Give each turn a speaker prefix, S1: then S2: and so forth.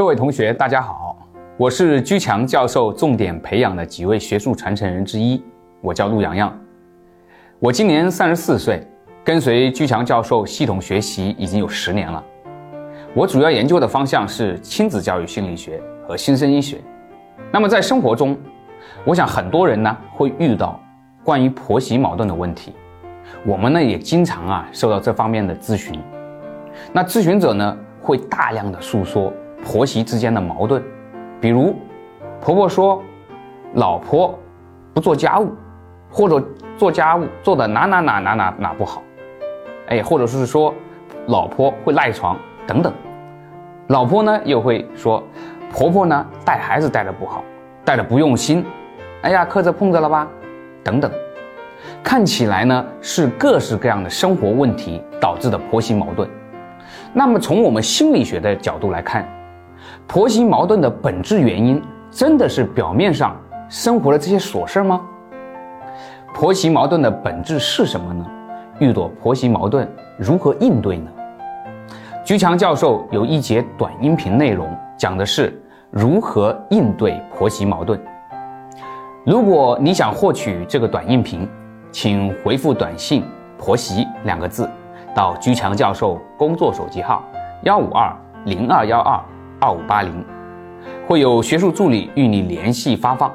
S1: 各位同学，大家好，我是居强教授重点培养的几位学术传承人之一，我叫陆洋洋。我今年三十四岁，跟随居强教授系统学习已经有十年了。我主要研究的方向是亲子教育心理学和新生医学。那么在生活中，我想很多人呢会遇到关于婆媳矛盾的问题，我们呢也经常啊受到这方面的咨询。那咨询者呢会大量的诉说。婆媳之间的矛盾，比如婆婆说老婆不做家务，或者做家务做的哪哪哪哪哪哪不好，哎，或者是说老婆会赖床等等。老婆呢又会说婆婆呢带孩子带的不好，带的不用心，哎呀磕着碰着了吧，等等。看起来呢是各式各样的生活问题导致的婆媳矛盾。那么从我们心理学的角度来看。婆媳矛盾的本质原因，真的是表面上生活的这些琐事吗？婆媳矛盾的本质是什么呢？遇到婆媳矛盾如何应对呢？居强教授有一节短音频内容，讲的是如何应对婆媳矛盾。如果你想获取这个短音频，请回复短信“婆媳”两个字到居强教授工作手机号幺五二零二幺二。二五八零，会有学术助理与你联系发放。